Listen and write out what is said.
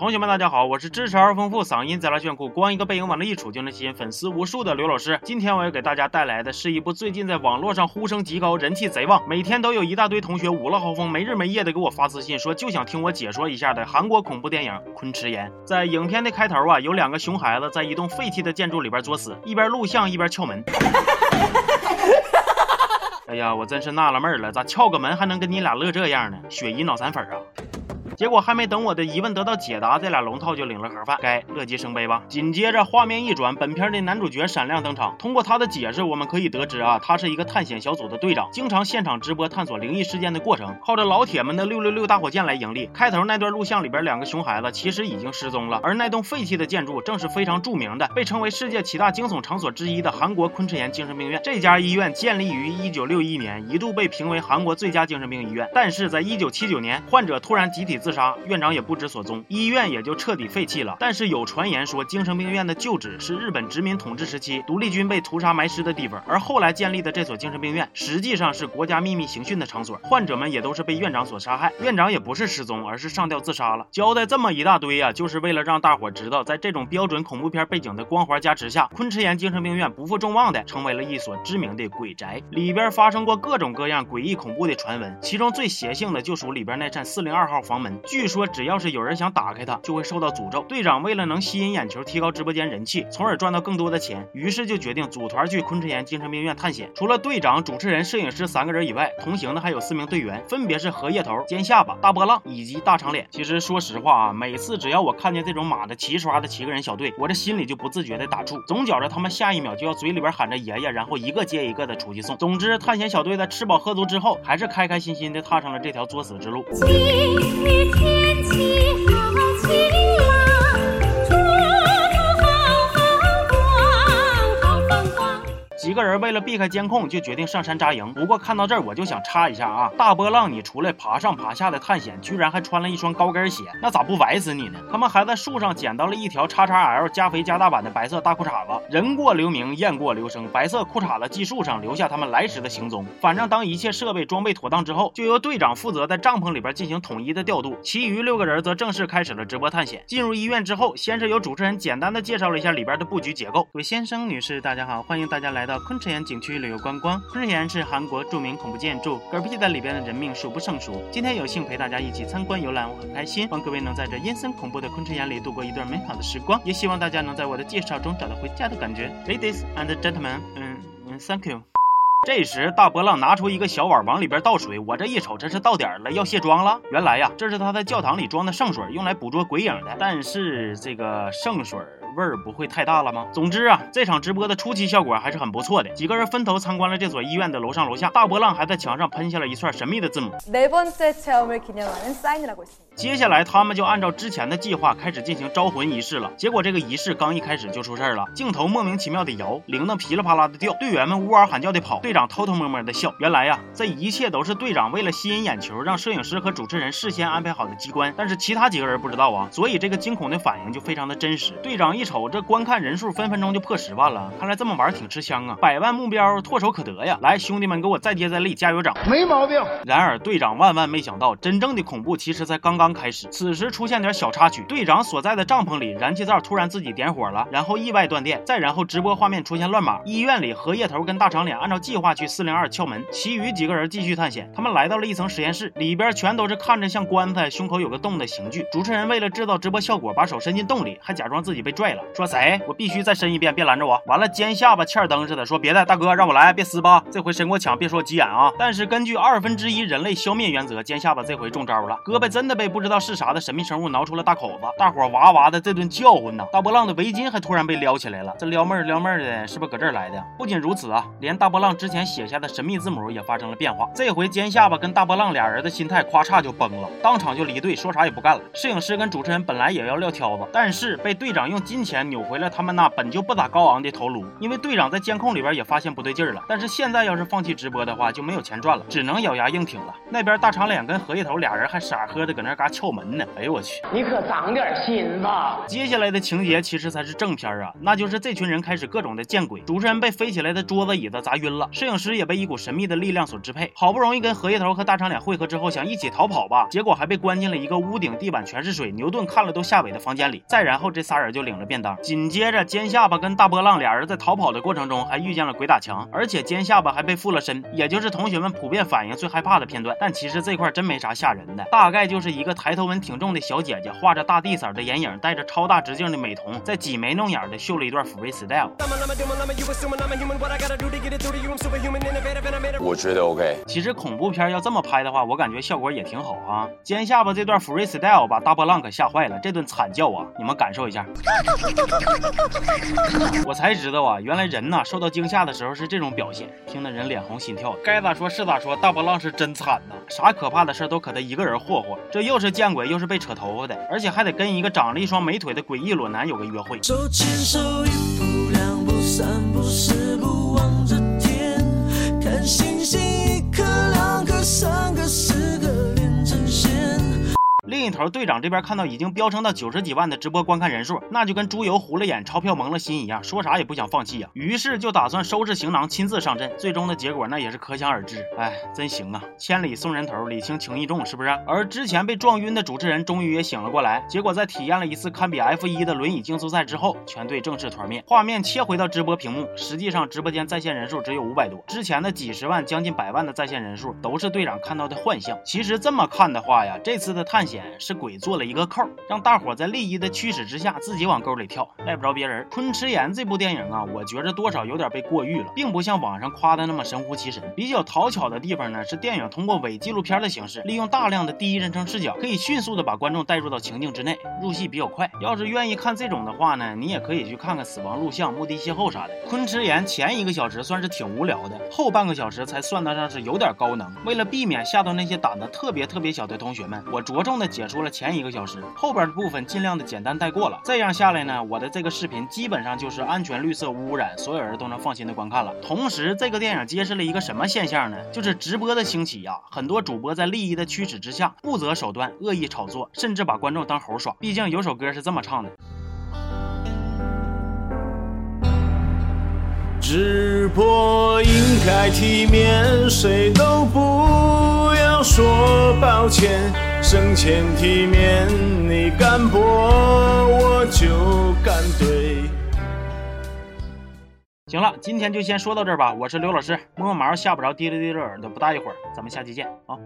同学们，大家好，我是知识而丰富、嗓音贼拉炫酷、光一个背影往那一杵就能吸引粉丝无数的刘老师。今天我要给大家带来的是一部最近在网络上呼声极高、人气贼旺，每天都有一大堆同学五了豪风、没日没夜的给我发私信，说就想听我解说一下的韩国恐怖电影《昆池岩》。在影片的开头啊，有两个熊孩子在一栋废弃的建筑里边作死，一边录像一边撬门。哎呀，我真是纳了闷了，咋撬个门还能跟你俩乐这样呢？雪姨脑残粉啊！结果还没等我的疑问得到解答，这俩龙套就领了盒饭，该乐极生悲吧。紧接着画面一转，本片的男主角闪亮登场。通过他的解释，我们可以得知啊，他是一个探险小组的队长，经常现场直播探索灵异事件的过程，靠着老铁们的六六六大火箭来盈利。开头那段录像里边，两个熊孩子其实已经失踪了，而那栋废弃的建筑正是非常著名的，被称为世界七大惊悚场所之一的韩国昆池岩精神病院。这家医院建立于一九六一年，一度被评为韩国最佳精神病医院，但是在一九七九年，患者突然集体自自杀，院长也。不知所踪，医院也就彻底废弃了。但是有传言说，精神病院的旧址是日本殖民统治时期独立军被屠杀埋尸的地方，而后来建立的这所精神病院实际上是国家秘密刑讯的场所，患者们也都是被院长所杀害。院长也不是失踪，而是上吊自杀了。交代这么一大堆呀，就是为了让大伙知道，在这种标准恐怖片背景的光环加持下，昆池岩精神病院不负众望的成为了一所知名的鬼宅，里边发生过各种各样诡异恐怖的传闻，其中最邪性的就属里边那扇四零二号房门，据说只要是有人想打开它，就会受到诅咒。队长为了能吸引眼球，提高直播间人气，从而赚到更多的钱，于是就决定组团去昆池岩精神病院探险。除了队长、主持人、摄影师三个人以外，同行的还有四名队员，分别是荷叶头、尖下巴、大波浪以及大长脸。其实说实话啊，每次只要我看见这种马的齐刷的七个人小队，我这心里就不自觉的打怵，总觉着他们下一秒就要嘴里边喊着爷爷，然后一个接一个的出去送。总之，探险小队在吃饱喝足之后，还是开开心心的踏上了这条作死之路。天气好几个人为了避开监控，就决定上山扎营。不过看到这儿，我就想插一下啊，大波浪，你出来爬上爬下的探险，居然还穿了一双高跟鞋，那咋不崴死你呢？他们还在树上捡到了一条叉叉 L 加肥加大版的白色大裤衩子。人过留名，雁过留声，白色裤衩子系树上，留下他们来时的行踪。反正当一切设备装备妥当之后，就由队长负责在帐篷里边进行统一的调度，其余六个人则正式开始了直播探险。进入医院之后，先是由主持人简单的介绍了一下里边的布局结构。各位先生、女士，大家好，欢迎大家来到。昆池岩景区旅游观光，昆池岩是韩国著名恐怖建筑，嗝屁在里边的人命数不胜数。今天有幸陪大家一起参观游览，我很开心。望各位能在这阴森恐怖的昆池岩里度过一段美好的时光，也希望大家能在我的介绍中找到回家的感觉。Ladies and gentlemen，嗯嗯，Thank you。这时，大波浪拿出一个小碗往里边倒水，我这一瞅，这是到点了，要卸妆了。原来呀，这是他在教堂里装的圣水，用来捕捉鬼影的。但是这个圣水。味儿不会太大了吗？总之啊，这场直播的初期效果还是很不错的。几个人分头参观了这所医院的楼上楼下，大波浪还在墙上喷下了一串神秘的字母。接下来，他们就按照之前的计划开始进行招魂仪式了。结果这个仪式刚一开始就出事儿了，镜头莫名其妙的摇，铃铛噼里啪啦的掉，队员们呜嗷喊叫的跑，队长偷偷摸摸的笑。原来呀，这一切都是队长为了吸引眼球，让摄影师和主持人事先安排好的机关。但是其他几个人不知道啊，所以这个惊恐的反应就非常的真实。队长一瞅，这观看人数分分钟就破十万了，看来这么玩挺吃香啊！百万目标唾手可得呀！来，兄弟们，给我再接再厉，加油整，没毛病。然而，队长万万没想到，真正的恐怖其实才刚刚开始。此时。出现点小插曲，队长所在的帐篷里燃气灶突然自己点火了，然后意外断电，再然后直播画面出现乱码。医院里，荷叶头跟大长脸按照计划去四零二敲门，其余几个人继续探险。他们来到了一层实验室，里边全都是看着像棺材、胸口有个洞的刑具。主持人为了制造直播效果，把手伸进洞里，还假装自己被拽了，说谁？我必须再伸一遍，别拦着我。完了，尖下巴欠灯似的说别的，大哥让我来，别撕吧，这回伸过抢，别说急眼啊。但是根据二分之一人类消灭原则，尖下巴这回中招了，胳膊真的被不知道是啥的神秘生物挠出了大。口子，大伙哇哇的这顿叫唤呢。大波浪的围巾还突然被撩起来了，这撩妹撩妹的，是不是搁这儿来的？不仅如此啊，连大波浪之前写下的神秘字母也发生了变化。这回尖下巴跟大波浪俩人的心态咔嚓就崩了，当场就离队，说啥也不干了。摄影师跟主持人本来也要撂挑子，但是被队长用金金钱扭回了他们那本就不咋高昂的头颅。因为队长在监控里边也发现不对劲了，但是现在要是放弃直播的话，就没有钱赚了，只能咬牙硬挺了。那边大长脸跟荷叶头俩人还傻呵的搁那嘎撬门呢。哎呦我去，你可长点心吧！接下来的情节其实才是正片啊，那就是这群人开始各种的见鬼，主持人被飞起来的桌子椅子砸晕了，摄影师也被一股神秘的力量所支配，好不容易跟荷叶头和大长脸汇合之后，想一起逃跑吧，结果还被关进了一个屋顶地板全是水，牛顿看了都吓萎的房间里。再然后这仨人就领了便当，紧接着尖下巴跟大波浪俩人在逃跑的过程中还遇见了鬼打墙，而且尖下巴还被附了身，也就是同学们普遍反应最害怕的片段。但其实这块真没啥吓人的，大概就是一个抬头纹挺重的小姐姐，画着大地色的眼影，戴着超大直径的美瞳，在挤眉弄眼的秀了一段 freestyle。我觉得 OK。其实恐怖片要这么拍的话，我感觉效果也挺好啊。尖下巴这段 freestyle 把大波浪可吓坏了，这顿惨叫啊，你们感受一下。我才知道啊，原来人呐受到惊吓的时候是这种表现，听得人脸红心跳。该咋说是咋说，大波浪是真惨呐，啥可怕的事都可他一个人霍霍。这又是见鬼，又是被扯头发的，而且还得跟一个长了一双美腿的诡异裸男有个约会。手牵手，一步两步三步四步望着天，看星星另一头，队长这边看到已经飙升到九十几万的直播观看人数，那就跟猪油糊了眼、钞票蒙了心一样，说啥也不想放弃呀。于是就打算收拾行囊，亲自上阵。最终的结果那也是可想而知。哎，真行啊！千里送人头，礼轻情意重，是不是？而之前被撞晕的主持人终于也醒了过来。结果在体验了一次堪比 F 一的轮椅竞速赛之后，全队正式团灭。画面切回到直播屏幕，实际上直播间在线人数只有五百多，之前的几十万、将近百万的在线人数都是队长看到的幻象。其实这么看的话呀，这次的探险。是鬼做了一个扣，让大伙在利益的驱使之下自己往沟里跳，赖不着别人。昆池岩这部电影啊，我觉着多少有点被过誉了，并不像网上夸的那么神乎其神。比较讨巧的地方呢，是电影通过伪纪录片的形式，利用大量的第一人称视角，可以迅速的把观众带入到情境之内，入戏比较快。要是愿意看这种的话呢，你也可以去看看《死亡录像》《墓地邂逅》啥的。昆池岩前一个小时算是挺无聊的，后半个小时才算得上是有点高能。为了避免吓到那些胆子特别特别小的同学们，我着重的解说了前一个小时，后边的部分尽量的简单带过了。这样下来呢，我的这个视频基本上就是安全、绿色、无污染，所有人都能放心的观看了。同时，这个电影揭示了一个什么现象呢？就是直播的兴起呀，很多主播在利益的驱使之下，不择手段，恶意炒作，甚至把观众当猴耍。毕竟有首歌是这么唱的。直播应该体面，谁都不要说抱歉。生前体面，你敢搏我就敢怼。行了，今天就先说到这儿吧。我是刘老师，摸毛吓不着，滴溜滴溜耳朵不大一会儿，咱们下期见啊。